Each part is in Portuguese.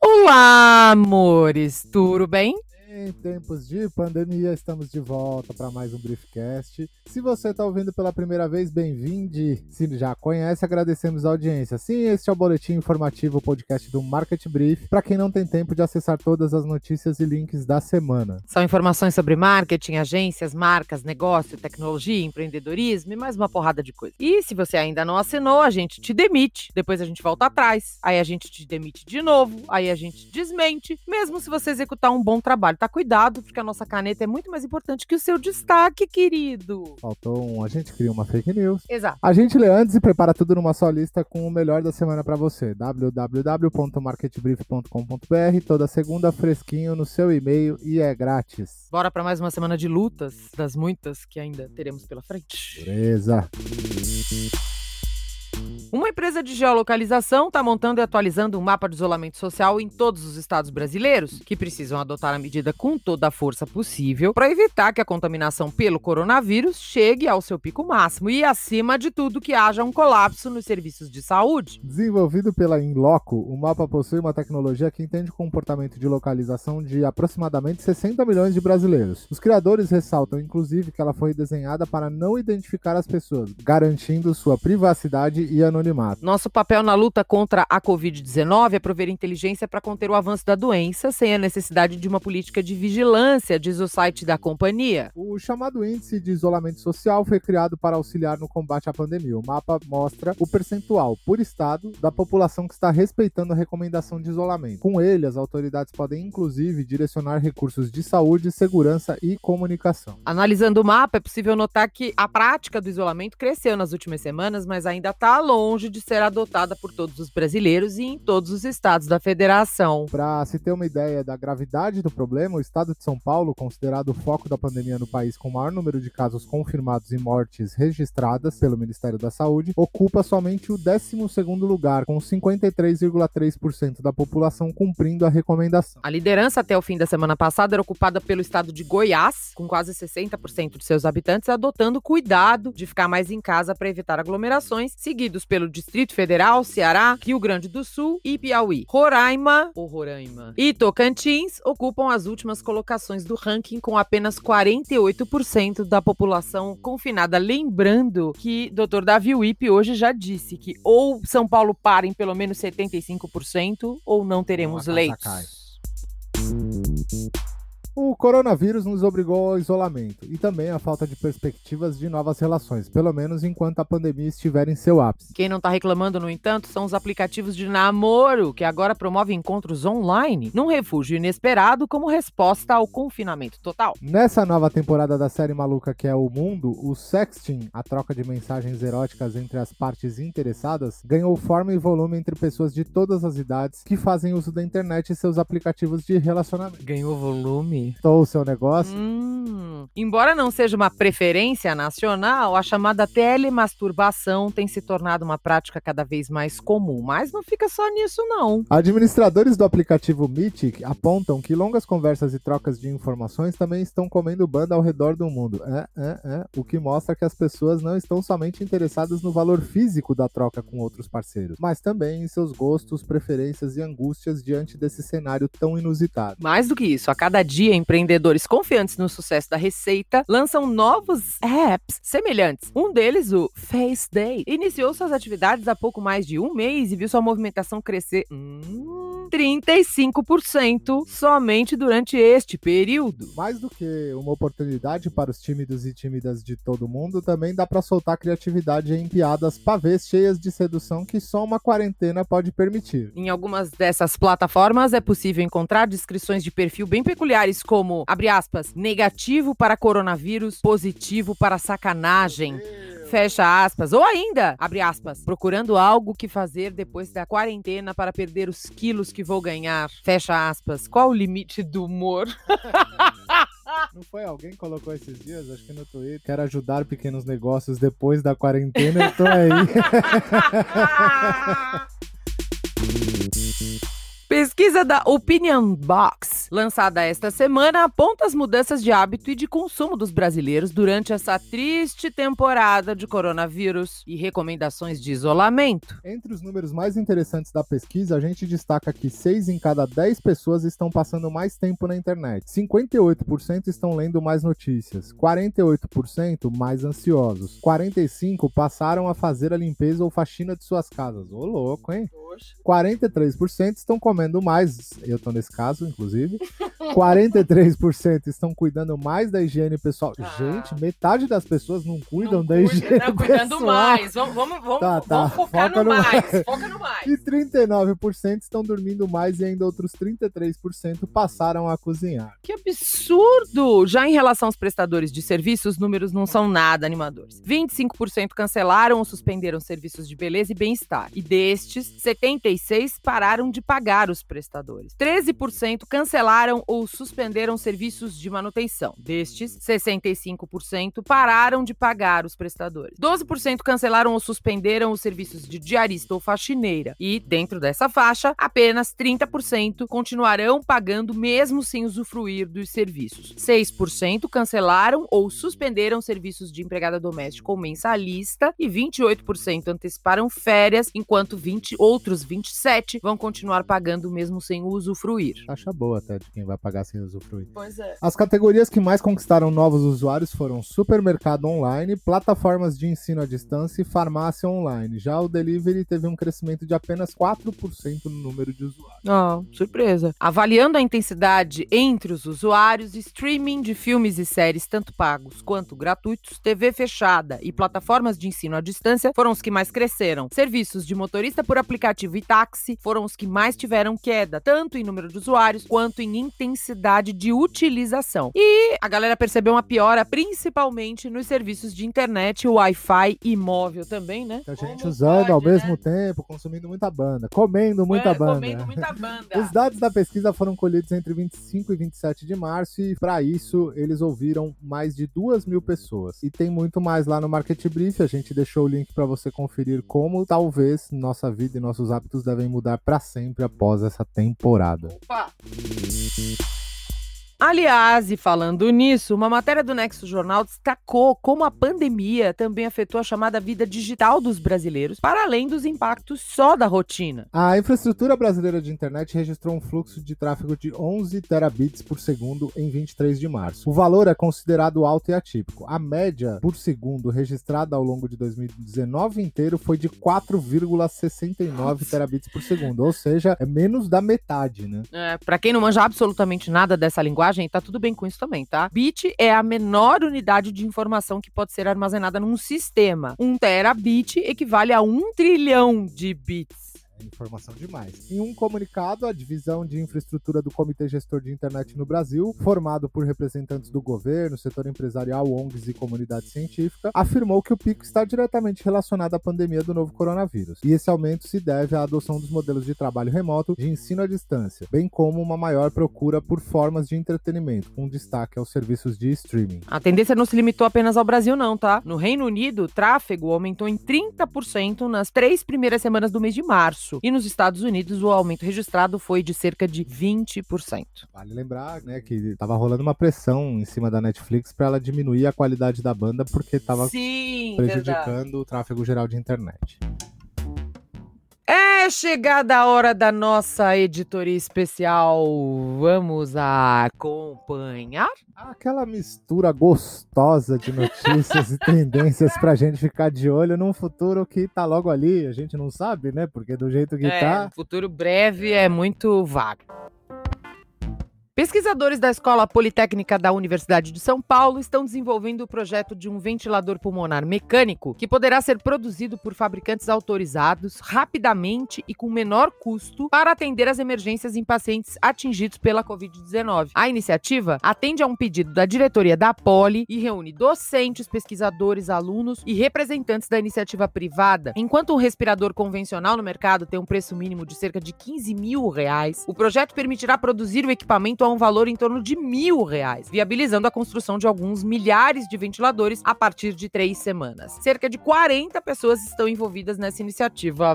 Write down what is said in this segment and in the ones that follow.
Olá, amores, tudo bem? Em tempos de pandemia, estamos de volta para mais um Briefcast. Se você está ouvindo pela primeira vez, bem-vindo. Se já conhece, agradecemos a audiência. Sim, este é o boletim informativo, podcast do Market Brief, para quem não tem tempo de acessar todas as notícias e links da semana. São informações sobre marketing, agências, marcas, negócio, tecnologia, empreendedorismo e mais uma porrada de coisa. E se você ainda não assinou, a gente te demite, depois a gente volta atrás, aí a gente te demite de novo, aí a gente desmente, mesmo se você executar um bom trabalho, tá? cuidado, porque a nossa caneta é muito mais importante que o seu destaque, querido. Faltou um. A gente cria uma fake news. Exato. A gente lê antes e prepara tudo numa só lista com o melhor da semana para você. www.marketbrief.com.br. Toda segunda, fresquinho no seu e-mail e é grátis. Bora para mais uma semana de lutas, das muitas que ainda teremos pela frente. Beleza. Uma empresa de geolocalização está montando e atualizando um mapa de isolamento social em todos os estados brasileiros, que precisam adotar a medida com toda a força possível para evitar que a contaminação pelo coronavírus chegue ao seu pico máximo e, acima de tudo, que haja um colapso nos serviços de saúde. Desenvolvido pela Inloco, o mapa possui uma tecnologia que entende o comportamento de localização de aproximadamente 60 milhões de brasileiros. Os criadores ressaltam, inclusive, que ela foi desenhada para não identificar as pessoas, garantindo sua privacidade e anonimato Nosso papel na luta contra a Covid-19 é prover inteligência para conter o avanço da doença sem a necessidade de uma política de vigilância, diz o site da companhia. O chamado Índice de Isolamento Social foi criado para auxiliar no combate à pandemia. O mapa mostra o percentual por estado da população que está respeitando a recomendação de isolamento. Com ele, as autoridades podem inclusive direcionar recursos de saúde, segurança e comunicação. Analisando o mapa, é possível notar que a prática do isolamento cresceu nas últimas semanas, mas ainda está longe de ser adotada por todos os brasileiros e em todos os estados da federação. Para se ter uma ideia da gravidade do problema, o estado de São Paulo, considerado o foco da pandemia no país com o maior número de casos confirmados e mortes registradas pelo Ministério da Saúde, ocupa somente o 12º lugar, com 53,3% da população cumprindo a recomendação. A liderança até o fim da semana passada era ocupada pelo estado de Goiás, com quase 60% de seus habitantes adotando cuidado de ficar mais em casa para evitar aglomerações, seguidos pelo pelo Distrito Federal, Ceará, Rio Grande do Sul e Piauí. Roraima, ou Roraima, e Tocantins ocupam as últimas colocações do ranking com apenas 48% da população confinada. Lembrando que Dr. Davi Wip hoje já disse que ou São Paulo para em pelo menos 75% ou não teremos leitos. O coronavírus nos obrigou ao isolamento e também à falta de perspectivas de novas relações, pelo menos enquanto a pandemia estiver em seu ápice. Quem não está reclamando, no entanto, são os aplicativos de namoro, que agora promovem encontros online num refúgio inesperado como resposta ao confinamento total. Nessa nova temporada da série maluca que é O Mundo, o sexting, a troca de mensagens eróticas entre as partes interessadas, ganhou forma e volume entre pessoas de todas as idades que fazem uso da internet e seus aplicativos de relacionamento. Ganhou volume? Ou o seu negócio? Hum. Embora não seja uma preferência nacional, a chamada telemasturbação tem se tornado uma prática cada vez mais comum. Mas não fica só nisso, não. Administradores do aplicativo Mythic apontam que longas conversas e trocas de informações também estão comendo banda ao redor do mundo. É, é, é. O que mostra que as pessoas não estão somente interessadas no valor físico da troca com outros parceiros, mas também em seus gostos, preferências e angústias diante desse cenário tão inusitado. Mais do que isso, a cada dia empreendedores confiantes no sucesso da receita lançam novos apps semelhantes. Um deles, o Face Day, iniciou suas atividades há pouco mais de um mês e viu sua movimentação crescer. Hum 35% somente durante este período. Mais do que uma oportunidade para os tímidos e tímidas de todo mundo, também dá para soltar criatividade em piadas pavês cheias de sedução que só uma quarentena pode permitir. Em algumas dessas plataformas é possível encontrar descrições de perfil bem peculiares como, abre aspas, negativo para coronavírus, positivo para sacanagem. Fecha aspas. Ou ainda, abre aspas, procurando algo que fazer depois da quarentena para perder os quilos que vou ganhar. Fecha aspas. Qual o limite do humor? Não foi alguém que colocou esses dias, acho que no Twitter, quero ajudar pequenos negócios depois da quarentena, eu tô aí. Pesquisa da Opinion Box lançada esta semana, aponta as mudanças de hábito e de consumo dos brasileiros durante essa triste temporada de coronavírus e recomendações de isolamento. Entre os números mais interessantes da pesquisa, a gente destaca que 6 em cada 10 pessoas estão passando mais tempo na internet, 58% estão lendo mais notícias, 48% mais ansiosos, 45% passaram a fazer a limpeza ou faxina de suas casas. Ô, louco, hein? 43% estão comendo mais, eu tô nesse caso, inclusive. 43% estão cuidando mais da higiene pessoal. Ah. Gente, metade das pessoas não cuidam não da cuida, higiene não, cuidando pessoal. mais. Vamos, vamos, vamos, tá, tá. vamos focar Foca no, no mais. Foca no mais. E 39% estão dormindo mais e ainda outros 33% passaram a cozinhar. Que absurdo! Já em relação aos prestadores de serviços, os números não são nada animadores. 25% cancelaram ou suspenderam serviços de beleza e bem-estar. E destes, 76 pararam de pagar os prestadores. 13% cancelaram ou suspenderam serviços de manutenção. Destes, 65% pararam de pagar os prestadores. 12% cancelaram ou suspenderam os serviços de diarista ou faxineira. E, dentro dessa faixa, apenas 30% continuarão pagando mesmo sem usufruir dos serviços. 6% cancelaram ou suspenderam serviços de empregada doméstica ou mensalista e 28% anteciparam férias, enquanto 20 outros 27 vão continuar pagando mesmo sem usufruir. Taxa boa até de quem vai pagar sem usufruir. Pois é. As categorias que mais conquistaram novos usuários foram supermercado online, plataformas de ensino à distância e farmácia online. Já o delivery teve um crescimento de apenas 4% no número de usuários. Oh, surpresa. Avaliando a intensidade entre os usuários, streaming de filmes e séries, tanto pagos quanto gratuitos, TV fechada e plataformas de ensino à distância foram os que mais cresceram. Serviços de motorista por aplicativo e táxi foram os que mais tiveram queda, tanto em número de usuários quanto em intensidade de utilização. E a galera percebeu uma piora principalmente nos serviços de internet, Wi-Fi e móvel também, né? A gente Como usando pode, ao né? mesmo tempo, consumindo muita banda, comendo muita é, banda. Comendo muita banda. Os dados da pesquisa foram colhidos entre 25 e 27 de março e para isso eles ouviram mais de duas mil pessoas. E tem muito mais lá no Market Brief, a gente deixou o link para você conferir como talvez nossa vida e nossos hábitos devem mudar para sempre após essa temporada. Opa! Aliás, e falando nisso, uma matéria do Nexo Jornal destacou como a pandemia também afetou a chamada vida digital dos brasileiros, para além dos impactos só da rotina. A infraestrutura brasileira de internet registrou um fluxo de tráfego de 11 terabits por segundo em 23 de março. O valor é considerado alto e atípico. A média por segundo registrada ao longo de 2019 inteiro foi de 4,69 terabits por segundo, ou seja, é menos da metade, né? É, para quem não manja absolutamente nada dessa linguagem, linguagem, tá tudo bem com isso também, tá? Bit é a menor unidade de informação que pode ser armazenada num sistema. Um terabit equivale a um trilhão de bits. Informação demais. Em um comunicado, a divisão de infraestrutura do Comitê Gestor de Internet no Brasil, formado por representantes do governo, setor empresarial, ONGs e comunidade científica, afirmou que o pico está diretamente relacionado à pandemia do novo coronavírus. E esse aumento se deve à adoção dos modelos de trabalho remoto, de ensino à distância, bem como uma maior procura por formas de entretenimento, com destaque aos serviços de streaming. A tendência não se limitou apenas ao Brasil, não, tá? No Reino Unido, o tráfego aumentou em 30% nas três primeiras semanas do mês de março março. E nos Estados Unidos, o aumento registrado foi de cerca de 20%. Vale lembrar, né, que estava rolando uma pressão em cima da Netflix para ela diminuir a qualidade da banda porque estava prejudicando verdade. o tráfego geral de internet. É chegada a hora da nossa editoria especial. Vamos acompanhar? Aquela mistura gostosa de notícias e tendências pra gente ficar de olho num futuro que tá logo ali. A gente não sabe, né? Porque do jeito que é, tá. Futuro breve é muito vago. Pesquisadores da Escola Politécnica da Universidade de São Paulo estão desenvolvendo o projeto de um ventilador pulmonar mecânico que poderá ser produzido por fabricantes autorizados rapidamente e com menor custo para atender as emergências em pacientes atingidos pela Covid-19. A iniciativa atende a um pedido da diretoria da Poli e reúne docentes, pesquisadores, alunos e representantes da iniciativa privada. Enquanto um respirador convencional no mercado tem um preço mínimo de cerca de 15 mil reais, o projeto permitirá produzir o equipamento a um valor em torno de mil reais, viabilizando a construção de alguns milhares de ventiladores a partir de três semanas. Cerca de 40 pessoas estão envolvidas nessa iniciativa.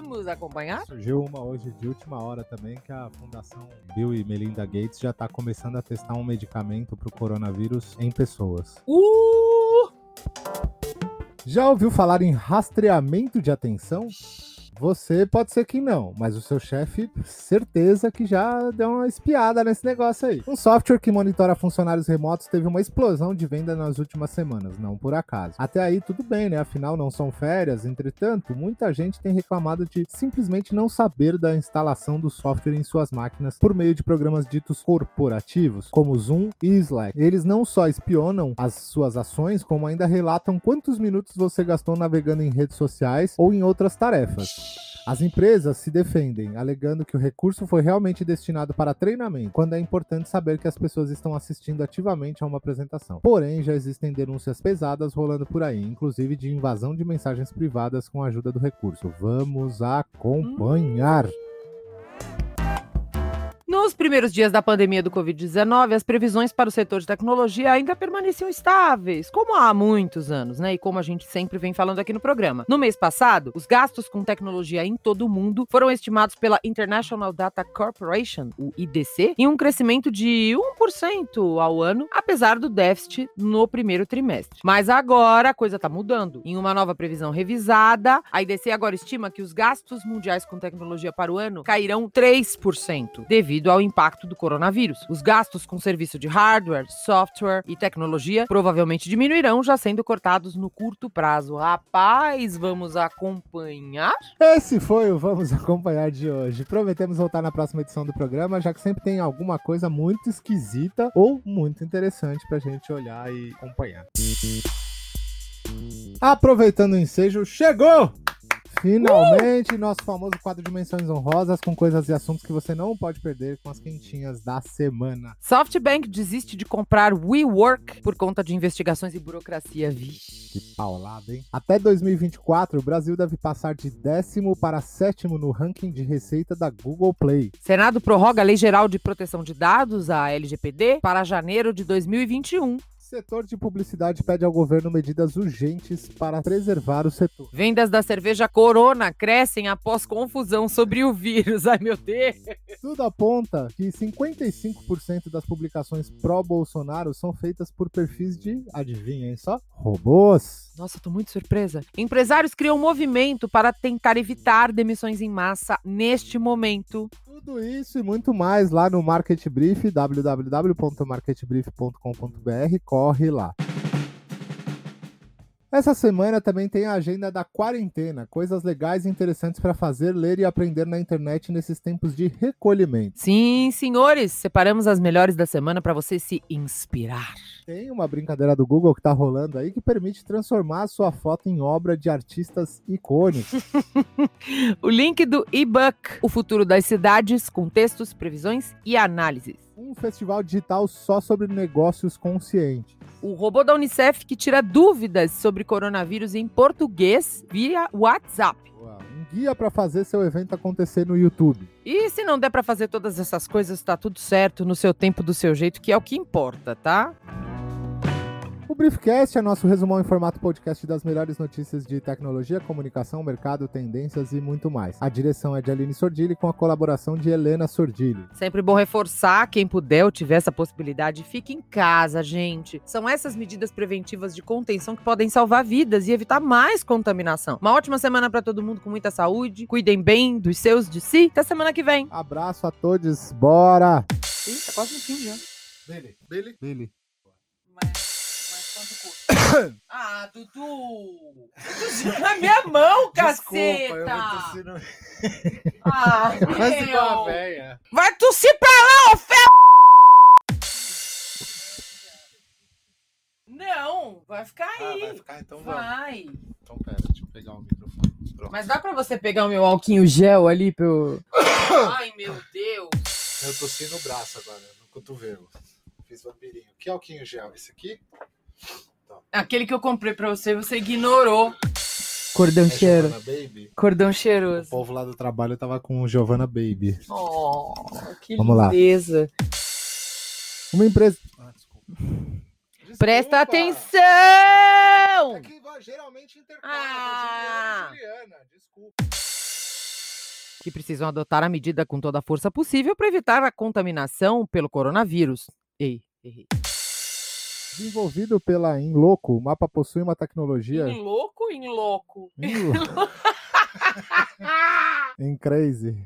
Vamos acompanhar? Surgiu uma hoje de última hora também que a Fundação Bill e Melinda Gates já está começando a testar um medicamento para o coronavírus em pessoas. Uh! Já ouviu falar em rastreamento de atenção? Você pode ser que não, mas o seu chefe, certeza que já deu uma espiada nesse negócio aí. Um software que monitora funcionários remotos teve uma explosão de venda nas últimas semanas, não por acaso. Até aí tudo bem, né? Afinal, não são férias. Entretanto, muita gente tem reclamado de simplesmente não saber da instalação do software em suas máquinas por meio de programas ditos corporativos, como Zoom e Slack. Eles não só espionam as suas ações, como ainda relatam quantos minutos você gastou navegando em redes sociais ou em outras tarefas. As empresas se defendem, alegando que o recurso foi realmente destinado para treinamento, quando é importante saber que as pessoas estão assistindo ativamente a uma apresentação. Porém, já existem denúncias pesadas rolando por aí, inclusive de invasão de mensagens privadas com a ajuda do recurso. Vamos acompanhar. Nos primeiros dias da pandemia do Covid-19, as previsões para o setor de tecnologia ainda permaneciam estáveis, como há muitos anos, né? E como a gente sempre vem falando aqui no programa. No mês passado, os gastos com tecnologia em todo o mundo foram estimados pela International Data Corporation, o IDC, em um crescimento de 1% ao ano, apesar do déficit no primeiro trimestre. Mas agora a coisa está mudando. Em uma nova previsão revisada, a IDC agora estima que os gastos mundiais com tecnologia para o ano cairão 3%, devido ao impacto do coronavírus. Os gastos com serviço de hardware, software e tecnologia provavelmente diminuirão, já sendo cortados no curto prazo. Rapaz, vamos acompanhar? Esse foi o Vamos Acompanhar de hoje. Prometemos voltar na próxima edição do programa, já que sempre tem alguma coisa muito esquisita ou muito interessante pra gente olhar e acompanhar. Aproveitando o ensejo, chegou! Finalmente, nosso famoso quadro de menções honrosas com coisas e assuntos que você não pode perder com as quentinhas da semana. SoftBank desiste de comprar WeWork por conta de investigações e burocracia. Vixe. Que paulada, hein? Até 2024, o Brasil deve passar de décimo para sétimo no ranking de receita da Google Play. Senado prorroga a Lei Geral de Proteção de Dados, a LGPD, para janeiro de 2021. Setor de publicidade pede ao governo medidas urgentes para preservar o setor. Vendas da cerveja Corona crescem após confusão sobre o vírus. Ai, meu Deus! Tudo aponta que 55% das publicações pró-Bolsonaro são feitas por perfis de, adivinhem só, robôs. Nossa, tô muito surpresa. Empresários criam um movimento para tentar evitar demissões em massa neste momento. Tudo isso e muito mais lá no Market Brief, www.marketbrief.com.br. Corre lá. Essa semana também tem a agenda da quarentena, coisas legais e interessantes para fazer, ler e aprender na internet nesses tempos de recolhimento. Sim, senhores, separamos as melhores da semana para você se inspirar. Tem uma brincadeira do Google que tá rolando aí que permite transformar a sua foto em obra de artistas icônicos. o link do e-book, O Futuro das Cidades, com textos, previsões e análises. Um festival digital só sobre negócios conscientes. O robô da Unicef que tira dúvidas sobre coronavírus em português via WhatsApp. Um guia para fazer seu evento acontecer no YouTube. E se não der para fazer todas essas coisas, tá tudo certo, no seu tempo, do seu jeito, que é o que importa, tá? O Briefcast é nosso resumão em formato podcast das melhores notícias de tecnologia, comunicação, mercado, tendências e muito mais. A direção é de Aline Sordilli com a colaboração de Helena Sordilli. Sempre bom reforçar, quem puder ou tiver essa possibilidade, fique em casa, gente. São essas medidas preventivas de contenção que podem salvar vidas e evitar mais contaminação. Uma ótima semana para todo mundo com muita saúde. Cuidem bem dos seus, de si. Até semana que vem. Abraço a todos. Bora! Ih, tá quase no fim já. Billy. Billy? Billy. Ah, Dudu! Dudu na minha mão, caceta! Desculpa, eu. Ah, Faz meu. igual a véia. Vai tossir pra lá, ô! Não, vai ficar Ah, aí. vai ficar então vamos. Vai. Então pera, deixa eu pegar o microfone. Pronto. Mas dá pra você pegar o meu alquinho gel ali pra eu... Ai, meu Deus. Eu tossi no braço agora, no cotovelo. Fiz vampirinho. Que alquinho gel? Esse aqui? Aquele que eu comprei pra você, você ignorou. Cordão É cheiro. Baby? Cordão O cheiroso. povo lá do trabalho tava com Giovanna Baby. Oh, que Vamos lá. lindeza. Uma empresa. Ah, desculpa. Presta Desculpa. atenção! É que geralmente intercala. Ah. Juliana, Juliana, desculpa. Que precisam adotar a medida com toda a força possível para evitar a contaminação pelo coronavírus. Ei, errei. Desenvolvido pela Inloco, o mapa possui uma tecnologia. Em louco, em louco. Inlo- em Crazy.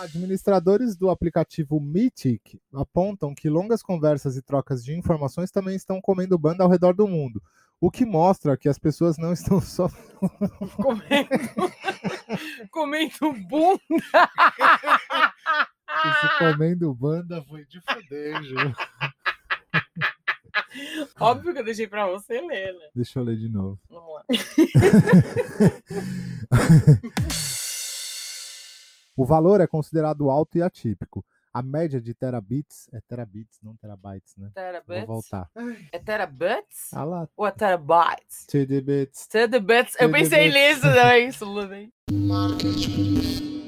Administradores do aplicativo Mythic apontam que longas conversas e trocas de informações também estão comendo banda ao redor do mundo, o que mostra que as pessoas não estão só Comendo, comendo bunda. Se comendo banda, foi de foder, Ju. Óbvio que eu deixei pra você ler, né? Deixa eu ler de novo. Vamos lá. O valor é considerado alto e atípico. A média de terabits é terabits, não terabytes, né? Vou Terabytes? voltar. É terabytes? Ah lá, Ou é terabytes? TDBits. Terabytes. Eu pensei Terabytes. nisso também, isso, Luden. Marketing.